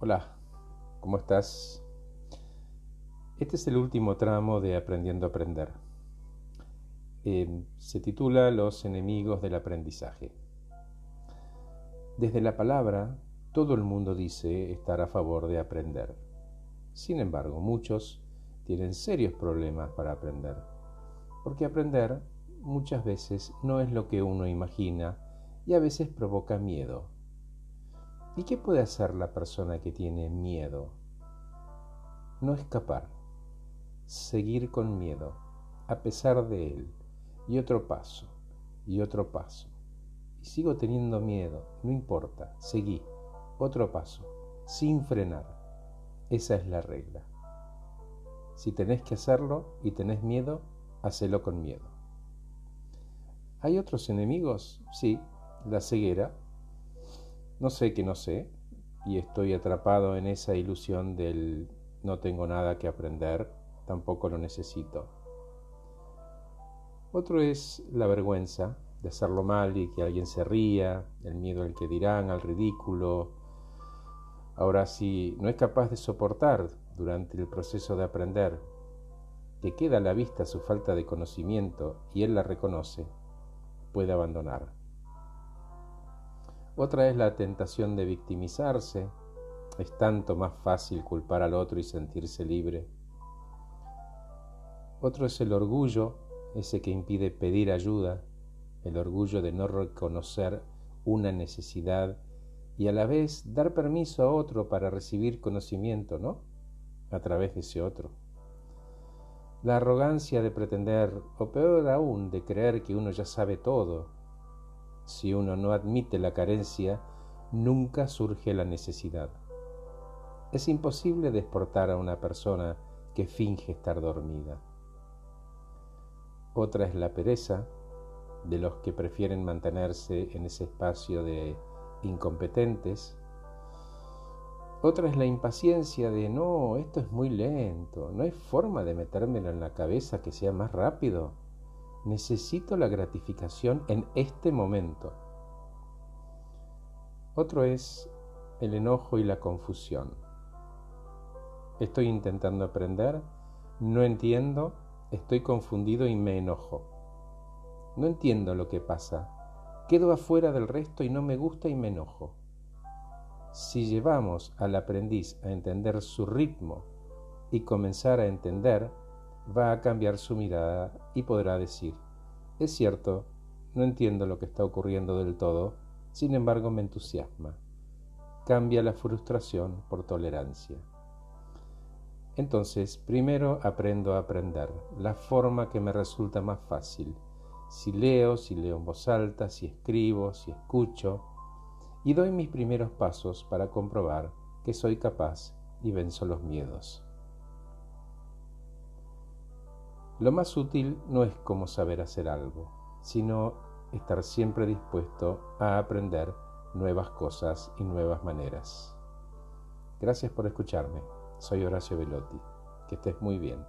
Hola, ¿cómo estás? Este es el último tramo de Aprendiendo a Aprender. Eh, se titula Los enemigos del aprendizaje. Desde la palabra, todo el mundo dice estar a favor de aprender. Sin embargo, muchos tienen serios problemas para aprender, porque aprender muchas veces no es lo que uno imagina y a veces provoca miedo ¿Y qué puede hacer la persona que tiene miedo? No escapar, seguir con miedo, a pesar de él, y otro paso, y otro paso. Y sigo teniendo miedo, no importa, seguí, otro paso, sin frenar. Esa es la regla. Si tenés que hacerlo y tenés miedo, hacelo con miedo. ¿Hay otros enemigos? Sí, la ceguera, no sé que no sé y estoy atrapado en esa ilusión del no tengo nada que aprender, tampoco lo necesito. Otro es la vergüenza de hacerlo mal y que alguien se ría, el miedo al que dirán, al ridículo. Ahora, si no es capaz de soportar durante el proceso de aprender, que queda a la vista su falta de conocimiento y él la reconoce, puede abandonar. Otra es la tentación de victimizarse. Es tanto más fácil culpar al otro y sentirse libre. Otro es el orgullo, ese que impide pedir ayuda, el orgullo de no reconocer una necesidad y a la vez dar permiso a otro para recibir conocimiento, ¿no? A través de ese otro. La arrogancia de pretender, o peor aún, de creer que uno ya sabe todo si uno no admite la carencia, nunca surge la necesidad. Es imposible desportar a una persona que finge estar dormida. Otra es la pereza de los que prefieren mantenerse en ese espacio de incompetentes. Otra es la impaciencia de no, esto es muy lento, no hay forma de metérmelo en la cabeza que sea más rápido necesito la gratificación en este momento. Otro es el enojo y la confusión. Estoy intentando aprender, no entiendo, estoy confundido y me enojo. No entiendo lo que pasa, quedo afuera del resto y no me gusta y me enojo. Si llevamos al aprendiz a entender su ritmo y comenzar a entender, va a cambiar su mirada y podrá decir, es cierto, no entiendo lo que está ocurriendo del todo, sin embargo me entusiasma. Cambia la frustración por tolerancia. Entonces, primero aprendo a aprender, la forma que me resulta más fácil. Si leo, si leo en voz alta, si escribo, si escucho, y doy mis primeros pasos para comprobar que soy capaz y venzo los miedos. Lo más útil no es cómo saber hacer algo, sino estar siempre dispuesto a aprender nuevas cosas y nuevas maneras. Gracias por escucharme. Soy Horacio Velotti. Que estés muy bien.